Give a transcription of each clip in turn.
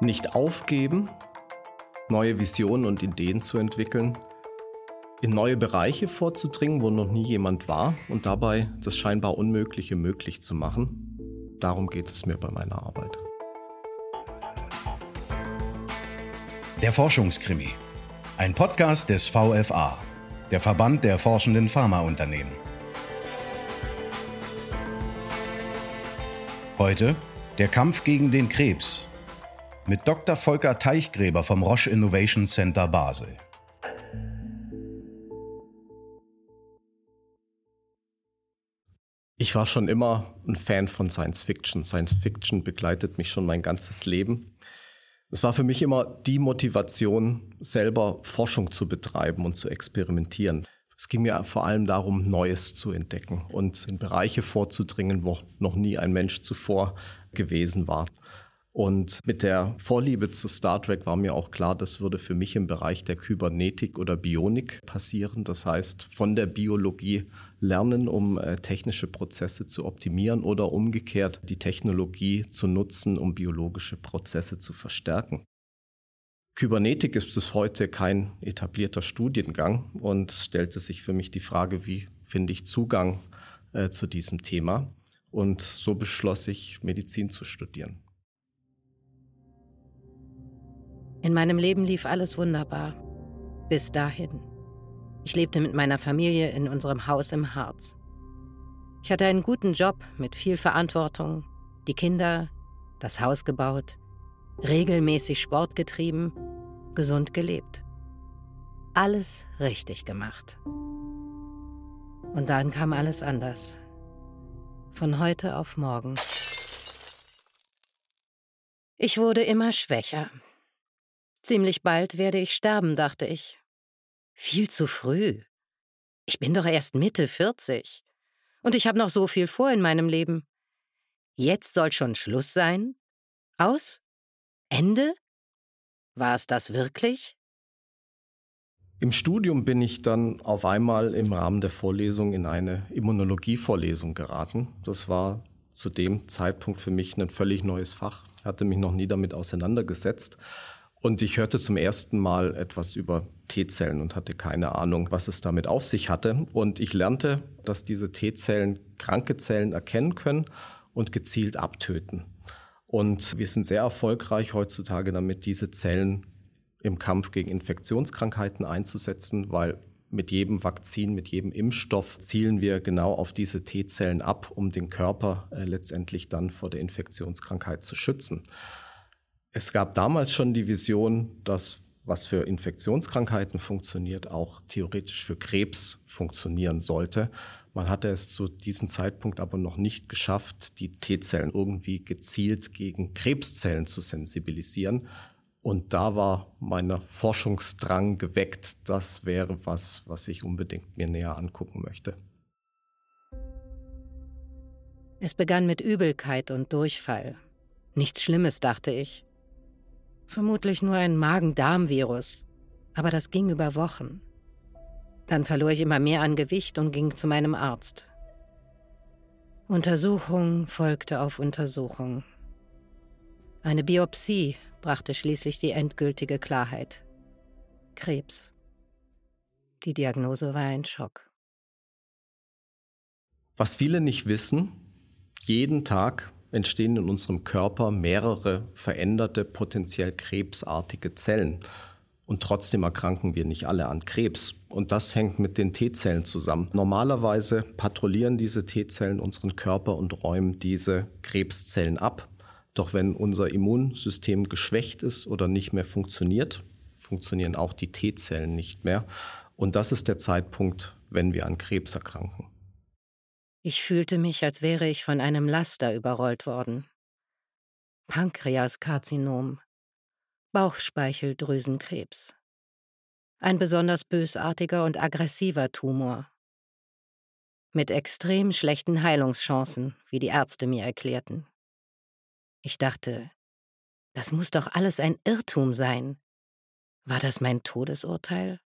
Nicht aufgeben, neue Visionen und Ideen zu entwickeln, in neue Bereiche vorzudringen, wo noch nie jemand war und dabei das scheinbar Unmögliche möglich zu machen. Darum geht es mir bei meiner Arbeit. Der Forschungskrimi. Ein Podcast des VFA, der Verband der forschenden Pharmaunternehmen. Heute der Kampf gegen den Krebs mit Dr. Volker Teichgräber vom Roche Innovation Center Basel. Ich war schon immer ein Fan von Science Fiction. Science Fiction begleitet mich schon mein ganzes Leben. Es war für mich immer die Motivation, selber Forschung zu betreiben und zu experimentieren. Es ging mir vor allem darum, Neues zu entdecken und in Bereiche vorzudringen, wo noch nie ein Mensch zuvor gewesen war. Und mit der Vorliebe zu Star Trek war mir auch klar, das würde für mich im Bereich der Kybernetik oder Bionik passieren. Das heißt, von der Biologie lernen, um äh, technische Prozesse zu optimieren oder umgekehrt die Technologie zu nutzen, um biologische Prozesse zu verstärken. Kybernetik ist bis heute kein etablierter Studiengang und stellte sich für mich die Frage, wie finde ich Zugang äh, zu diesem Thema? Und so beschloss ich, Medizin zu studieren. In meinem Leben lief alles wunderbar. Bis dahin. Ich lebte mit meiner Familie in unserem Haus im Harz. Ich hatte einen guten Job mit viel Verantwortung, die Kinder, das Haus gebaut, regelmäßig Sport getrieben, gesund gelebt. Alles richtig gemacht. Und dann kam alles anders. Von heute auf morgen. Ich wurde immer schwächer. Ziemlich bald werde ich sterben, dachte ich. Viel zu früh. Ich bin doch erst Mitte 40. Und ich habe noch so viel vor in meinem Leben. Jetzt soll schon Schluss sein? Aus? Ende? War es das wirklich? Im Studium bin ich dann auf einmal im Rahmen der Vorlesung in eine Immunologie-Vorlesung geraten. Das war zu dem Zeitpunkt für mich ein völlig neues Fach. Ich hatte mich noch nie damit auseinandergesetzt. Und ich hörte zum ersten Mal etwas über T-Zellen und hatte keine Ahnung, was es damit auf sich hatte. Und ich lernte, dass diese T-Zellen kranke Zellen erkennen können und gezielt abtöten. Und wir sind sehr erfolgreich heutzutage damit, diese Zellen im Kampf gegen Infektionskrankheiten einzusetzen, weil mit jedem Vakzin, mit jedem Impfstoff zielen wir genau auf diese T-Zellen ab, um den Körper äh, letztendlich dann vor der Infektionskrankheit zu schützen. Es gab damals schon die Vision, dass was für Infektionskrankheiten funktioniert, auch theoretisch für Krebs funktionieren sollte. Man hatte es zu diesem Zeitpunkt aber noch nicht geschafft, die T-Zellen irgendwie gezielt gegen Krebszellen zu sensibilisieren. Und da war mein Forschungsdrang geweckt. Das wäre was, was ich unbedingt mir näher angucken möchte. Es begann mit Übelkeit und Durchfall. Nichts Schlimmes, dachte ich. Vermutlich nur ein Magen-Darm-Virus. Aber das ging über Wochen. Dann verlor ich immer mehr an Gewicht und ging zu meinem Arzt. Untersuchung folgte auf Untersuchung. Eine Biopsie brachte schließlich die endgültige Klarheit. Krebs. Die Diagnose war ein Schock. Was viele nicht wissen, jeden Tag entstehen in unserem Körper mehrere veränderte, potenziell krebsartige Zellen. Und trotzdem erkranken wir nicht alle an Krebs. Und das hängt mit den T-Zellen zusammen. Normalerweise patrouillieren diese T-Zellen unseren Körper und räumen diese Krebszellen ab. Doch wenn unser Immunsystem geschwächt ist oder nicht mehr funktioniert, funktionieren auch die T-Zellen nicht mehr. Und das ist der Zeitpunkt, wenn wir an Krebs erkranken. Ich fühlte mich, als wäre ich von einem Laster überrollt worden. Pankreaskarzinom, Bauchspeicheldrüsenkrebs. Ein besonders bösartiger und aggressiver Tumor. Mit extrem schlechten Heilungschancen, wie die Ärzte mir erklärten. Ich dachte, das muss doch alles ein Irrtum sein. War das mein Todesurteil?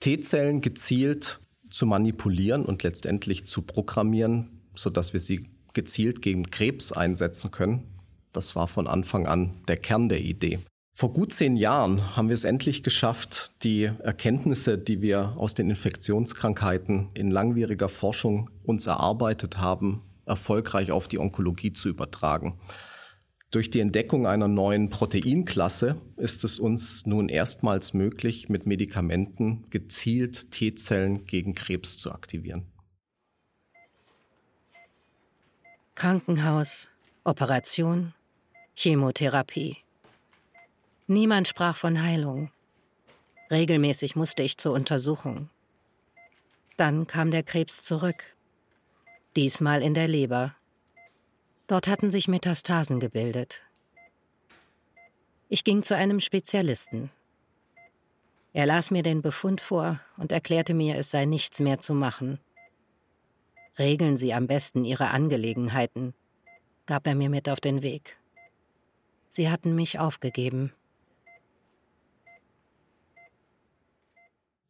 T-Zellen gezielt zu manipulieren und letztendlich zu programmieren, sodass wir sie gezielt gegen Krebs einsetzen können. Das war von Anfang an der Kern der Idee. Vor gut zehn Jahren haben wir es endlich geschafft, die Erkenntnisse, die wir aus den Infektionskrankheiten in langwieriger Forschung uns erarbeitet haben, erfolgreich auf die Onkologie zu übertragen. Durch die Entdeckung einer neuen Proteinklasse ist es uns nun erstmals möglich, mit Medikamenten gezielt T-Zellen gegen Krebs zu aktivieren. Krankenhaus, Operation, Chemotherapie. Niemand sprach von Heilung. Regelmäßig musste ich zur Untersuchung. Dann kam der Krebs zurück. Diesmal in der Leber. Dort hatten sich Metastasen gebildet. Ich ging zu einem Spezialisten. Er las mir den Befund vor und erklärte mir, es sei nichts mehr zu machen. Regeln Sie am besten Ihre Angelegenheiten, gab er mir mit auf den Weg. Sie hatten mich aufgegeben.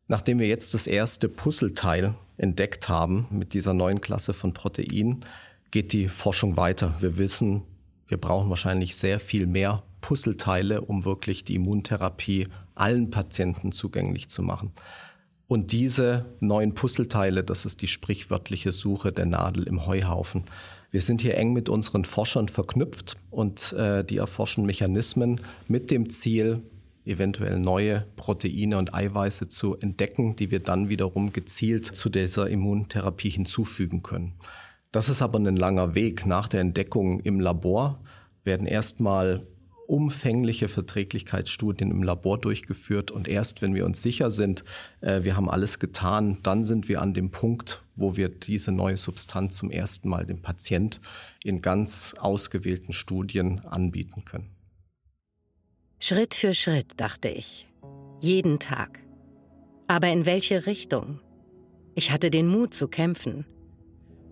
Nachdem wir jetzt das erste Puzzleteil entdeckt haben mit dieser neuen Klasse von Proteinen, geht die Forschung weiter. Wir wissen, wir brauchen wahrscheinlich sehr viel mehr Puzzleteile, um wirklich die Immuntherapie allen Patienten zugänglich zu machen. Und diese neuen Puzzleteile, das ist die sprichwörtliche Suche der Nadel im Heuhaufen. Wir sind hier eng mit unseren Forschern verknüpft und äh, die erforschen Mechanismen mit dem Ziel, eventuell neue Proteine und Eiweiße zu entdecken, die wir dann wiederum gezielt zu dieser Immuntherapie hinzufügen können. Das ist aber ein langer Weg. Nach der Entdeckung im Labor werden erstmal umfängliche Verträglichkeitsstudien im Labor durchgeführt und erst wenn wir uns sicher sind, äh, wir haben alles getan, dann sind wir an dem Punkt, wo wir diese neue Substanz zum ersten Mal dem Patient in ganz ausgewählten Studien anbieten können. Schritt für Schritt, dachte ich. Jeden Tag. Aber in welche Richtung? Ich hatte den Mut zu kämpfen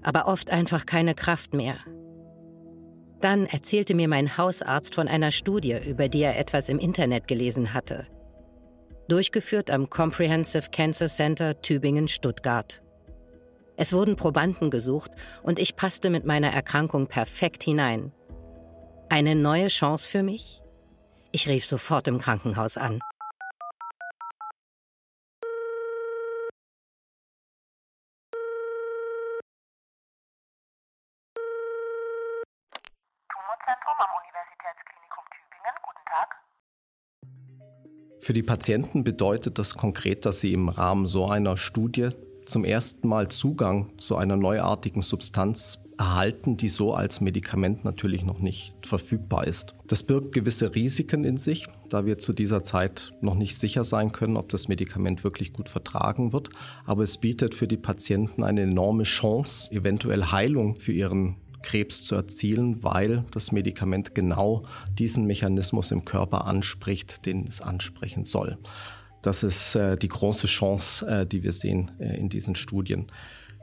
aber oft einfach keine Kraft mehr. Dann erzählte mir mein Hausarzt von einer Studie, über die er etwas im Internet gelesen hatte. Durchgeführt am Comprehensive Cancer Center Tübingen-Stuttgart. Es wurden Probanden gesucht und ich passte mit meiner Erkrankung perfekt hinein. Eine neue Chance für mich? Ich rief sofort im Krankenhaus an. Für die Patienten bedeutet das konkret, dass sie im Rahmen so einer Studie zum ersten Mal Zugang zu einer neuartigen Substanz erhalten, die so als Medikament natürlich noch nicht verfügbar ist. Das birgt gewisse Risiken in sich, da wir zu dieser Zeit noch nicht sicher sein können, ob das Medikament wirklich gut vertragen wird. Aber es bietet für die Patienten eine enorme Chance, eventuell Heilung für ihren Krebs zu erzielen, weil das Medikament genau diesen Mechanismus im Körper anspricht, den es ansprechen soll. Das ist äh, die große Chance, äh, die wir sehen äh, in diesen Studien.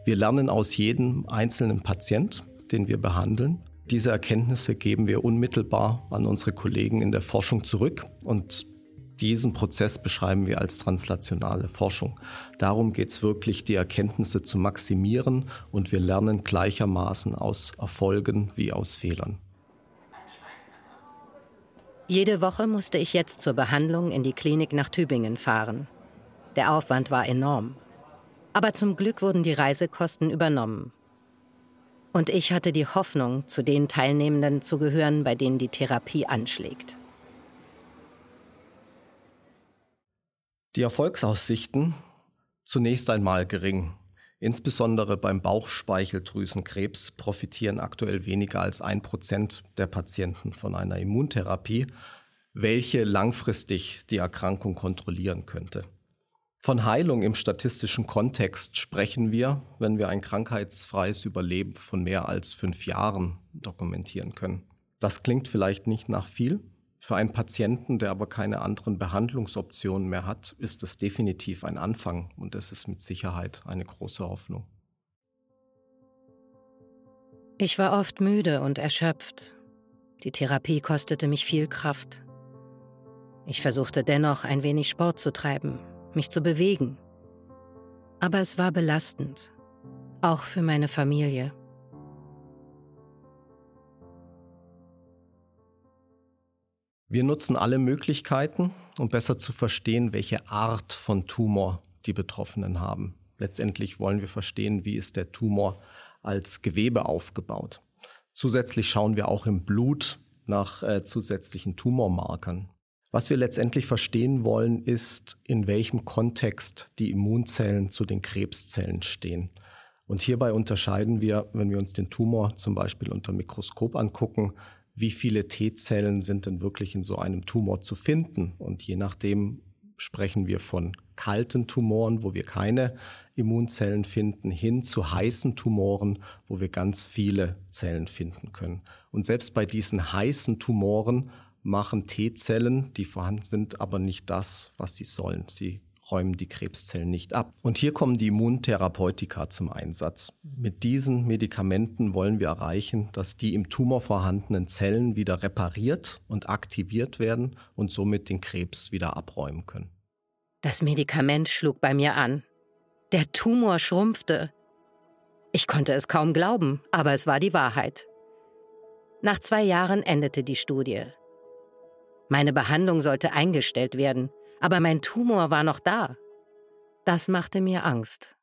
Wir lernen aus jedem einzelnen Patient, den wir behandeln. Diese Erkenntnisse geben wir unmittelbar an unsere Kollegen in der Forschung zurück und diesen Prozess beschreiben wir als translationale Forschung. Darum geht es wirklich, die Erkenntnisse zu maximieren und wir lernen gleichermaßen aus Erfolgen wie aus Fehlern. Jede Woche musste ich jetzt zur Behandlung in die Klinik nach Tübingen fahren. Der Aufwand war enorm. Aber zum Glück wurden die Reisekosten übernommen. Und ich hatte die Hoffnung, zu den Teilnehmenden zu gehören, bei denen die Therapie anschlägt. Die Erfolgsaussichten zunächst einmal gering. Insbesondere beim Bauchspeicheldrüsenkrebs profitieren aktuell weniger als ein Prozent der Patienten von einer Immuntherapie, welche langfristig die Erkrankung kontrollieren könnte. Von Heilung im statistischen Kontext sprechen wir, wenn wir ein krankheitsfreies Überleben von mehr als fünf Jahren dokumentieren können. Das klingt vielleicht nicht nach viel, für einen Patienten, der aber keine anderen Behandlungsoptionen mehr hat, ist das definitiv ein Anfang und das ist mit Sicherheit eine große Hoffnung. Ich war oft müde und erschöpft. Die Therapie kostete mich viel Kraft. Ich versuchte dennoch ein wenig Sport zu treiben, mich zu bewegen. Aber es war belastend, auch für meine Familie. Wir nutzen alle Möglichkeiten, um besser zu verstehen, welche Art von Tumor die Betroffenen haben. Letztendlich wollen wir verstehen, wie ist der Tumor als Gewebe aufgebaut. Zusätzlich schauen wir auch im Blut nach äh, zusätzlichen Tumormarkern. Was wir letztendlich verstehen wollen, ist, in welchem Kontext die Immunzellen zu den Krebszellen stehen. Und hierbei unterscheiden wir, wenn wir uns den Tumor zum Beispiel unter Mikroskop angucken, wie viele T-Zellen sind denn wirklich in so einem Tumor zu finden. Und je nachdem sprechen wir von kalten Tumoren, wo wir keine Immunzellen finden, hin zu heißen Tumoren, wo wir ganz viele Zellen finden können. Und selbst bei diesen heißen Tumoren machen T-Zellen, die vorhanden sind, aber nicht das, was sie sollen. Sie räumen die Krebszellen nicht ab. Und hier kommen die Immuntherapeutika zum Einsatz. Mit diesen Medikamenten wollen wir erreichen, dass die im Tumor vorhandenen Zellen wieder repariert und aktiviert werden und somit den Krebs wieder abräumen können. Das Medikament schlug bei mir an. Der Tumor schrumpfte. Ich konnte es kaum glauben, aber es war die Wahrheit. Nach zwei Jahren endete die Studie. Meine Behandlung sollte eingestellt werden, aber mein Tumor war noch da. Das machte mir Angst.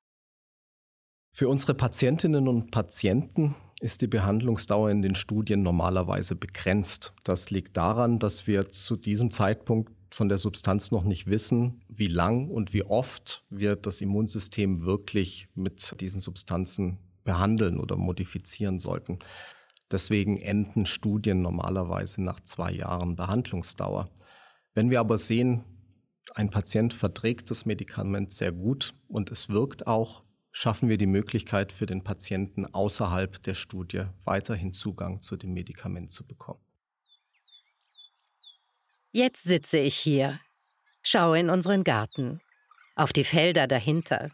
Für unsere Patientinnen und Patienten ist die Behandlungsdauer in den Studien normalerweise begrenzt. Das liegt daran, dass wir zu diesem Zeitpunkt von der Substanz noch nicht wissen, wie lang und wie oft wir das Immunsystem wirklich mit diesen Substanzen behandeln oder modifizieren sollten. Deswegen enden Studien normalerweise nach zwei Jahren Behandlungsdauer. Wenn wir aber sehen, ein Patient verträgt das Medikament sehr gut und es wirkt auch, schaffen wir die Möglichkeit für den Patienten außerhalb der Studie weiterhin Zugang zu dem Medikament zu bekommen. Jetzt sitze ich hier, schaue in unseren Garten, auf die Felder dahinter.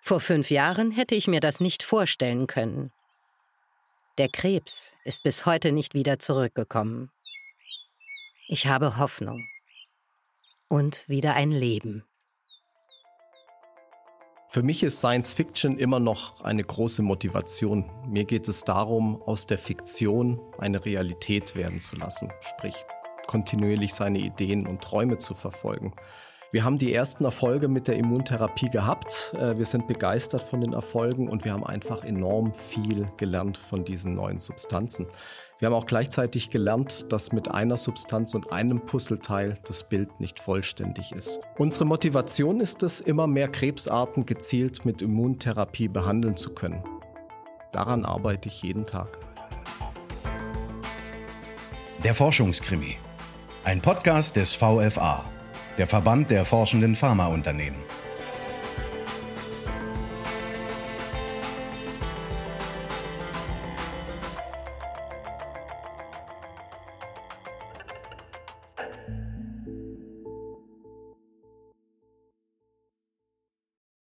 Vor fünf Jahren hätte ich mir das nicht vorstellen können. Der Krebs ist bis heute nicht wieder zurückgekommen. Ich habe Hoffnung und wieder ein Leben. Für mich ist Science Fiction immer noch eine große Motivation. Mir geht es darum, aus der Fiktion eine Realität werden zu lassen, sprich kontinuierlich seine Ideen und Träume zu verfolgen. Wir haben die ersten Erfolge mit der Immuntherapie gehabt. Äh, wir sind begeistert von den Erfolgen und wir haben einfach enorm viel gelernt von diesen neuen Substanzen. Wir haben auch gleichzeitig gelernt, dass mit einer Substanz und einem Puzzleteil das Bild nicht vollständig ist. Unsere Motivation ist es, immer mehr Krebsarten gezielt mit Immuntherapie behandeln zu können. Daran arbeite ich jeden Tag. Der Forschungskrimi. Ein Podcast des VFA, der Verband der forschenden Pharmaunternehmen.